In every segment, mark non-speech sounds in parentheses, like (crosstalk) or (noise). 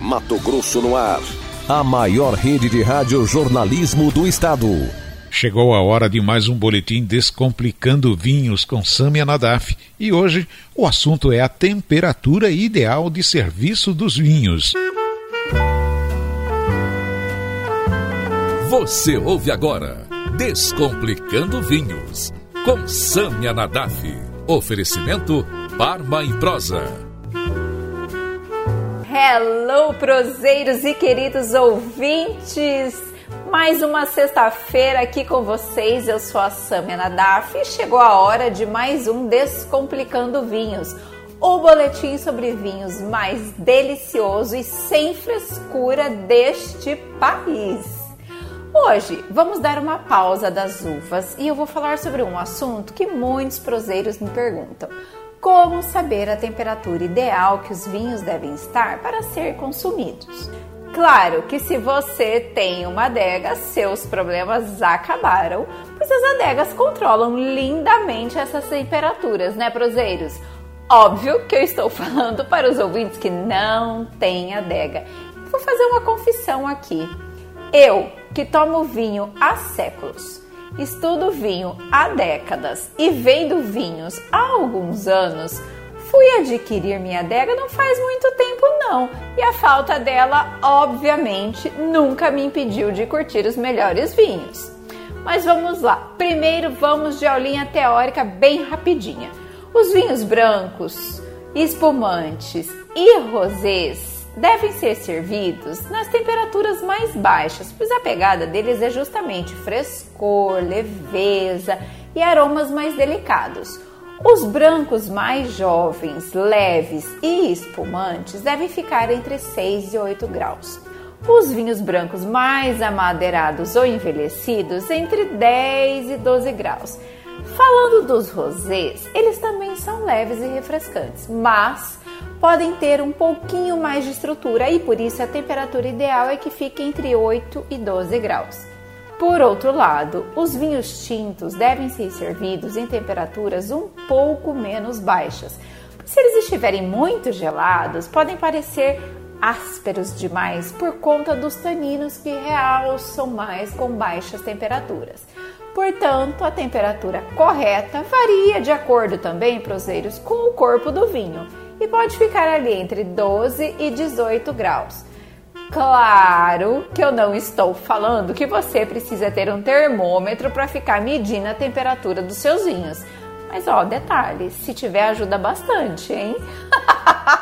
Mato Grosso no ar. A maior rede de rádio jornalismo do estado. Chegou a hora de mais um boletim Descomplicando Vinhos com Samia Nadaf. E hoje o assunto é a temperatura ideal de serviço dos vinhos. Você ouve agora Descomplicando Vinhos com Samia Nadaf. Oferecimento Parma e Prosa. Hello, proseiros e queridos ouvintes! Mais uma sexta-feira aqui com vocês. Eu sou a Samia Nadaf e chegou a hora de mais um Descomplicando Vinhos, o boletim sobre vinhos mais delicioso e sem frescura deste país. Hoje vamos dar uma pausa das uvas e eu vou falar sobre um assunto que muitos proseiros me perguntam: como saber a temperatura ideal que os vinhos devem estar para ser consumidos? Claro que se você tem uma adega, seus problemas acabaram, pois as adegas controlam lindamente essas temperaturas, né, proseiros? Óbvio que eu estou (laughs) falando para os ouvintes que não têm adega. Vou fazer uma confissão aqui. Eu, que tomo vinho há séculos, estudo vinho há décadas e vendo vinhos há alguns anos, fui adquirir minha adega não faz muito tempo não, e a falta dela, obviamente, nunca me impediu de curtir os melhores vinhos. Mas vamos lá. Primeiro vamos de aulinha teórica bem rapidinha. Os vinhos brancos, espumantes e rosés devem ser servidos nas temperaturas mais baixas, pois a pegada deles é justamente frescor, leveza e aromas mais delicados. Os brancos mais jovens, leves e espumantes devem ficar entre 6 e 8 graus. Os vinhos brancos mais amadeirados ou envelhecidos entre 10 e 12 graus. Falando dos rosés, eles também são leves e refrescantes, mas podem ter um pouquinho mais de estrutura e por isso a temperatura ideal é que fique entre 8 e 12 graus. Por outro lado, os vinhos tintos devem ser servidos em temperaturas um pouco menos baixas. Se eles estiverem muito gelados, podem parecer ásperos demais por conta dos taninos que realçam mais com baixas temperaturas. Portanto, a temperatura correta varia de acordo também, proseiros, com o corpo do vinho e pode ficar ali entre 12 e 18 graus. Claro que eu não estou falando que você precisa ter um termômetro para ficar medindo a temperatura dos seus vinhos. Mas ó, detalhe, se tiver ajuda bastante, hein?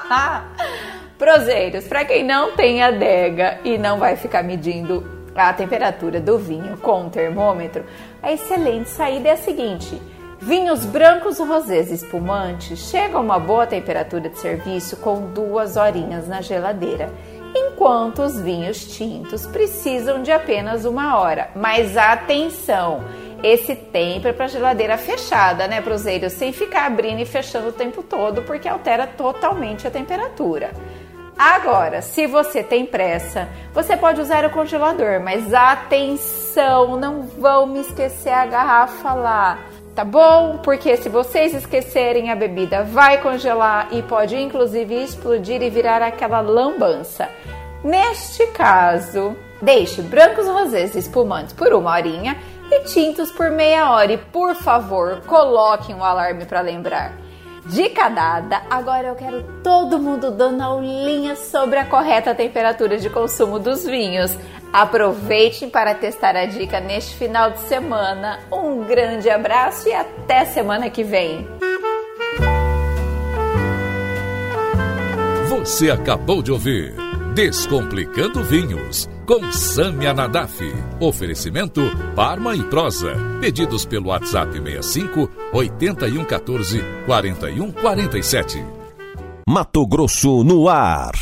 (laughs) Proseiros, para quem não tem adega e não vai ficar medindo a temperatura do vinho com um termômetro, a excelente saída é a seguinte: Vinhos brancos rosés espumantes chegam a uma boa temperatura de serviço com duas horinhas na geladeira, enquanto os vinhos tintos precisam de apenas uma hora. Mas atenção! Esse tempo é para geladeira fechada, né, Proseiro? Sem ficar abrindo e fechando o tempo todo, porque altera totalmente a temperatura. Agora, se você tem pressa, você pode usar o congelador, mas atenção, não vão me esquecer a garrafa lá tá bom? Porque se vocês esquecerem a bebida, vai congelar e pode inclusive explodir e virar aquela lambança. Neste caso, deixe brancos rosés espumantes por uma horinha e tintos por meia hora. E por favor, coloquem um alarme para lembrar. Dica dada, agora eu quero todo mundo dando aulinha sobre a correta temperatura de consumo dos vinhos. Aproveitem para testar a dica neste final de semana. Um grande abraço e até semana que vem. Você acabou de ouvir Descomplicando Vinhos com Sâmia Nadaf. Oferecimento Parma e Prosa. Pedidos pelo WhatsApp 65 8114 4147. Mato Grosso no ar.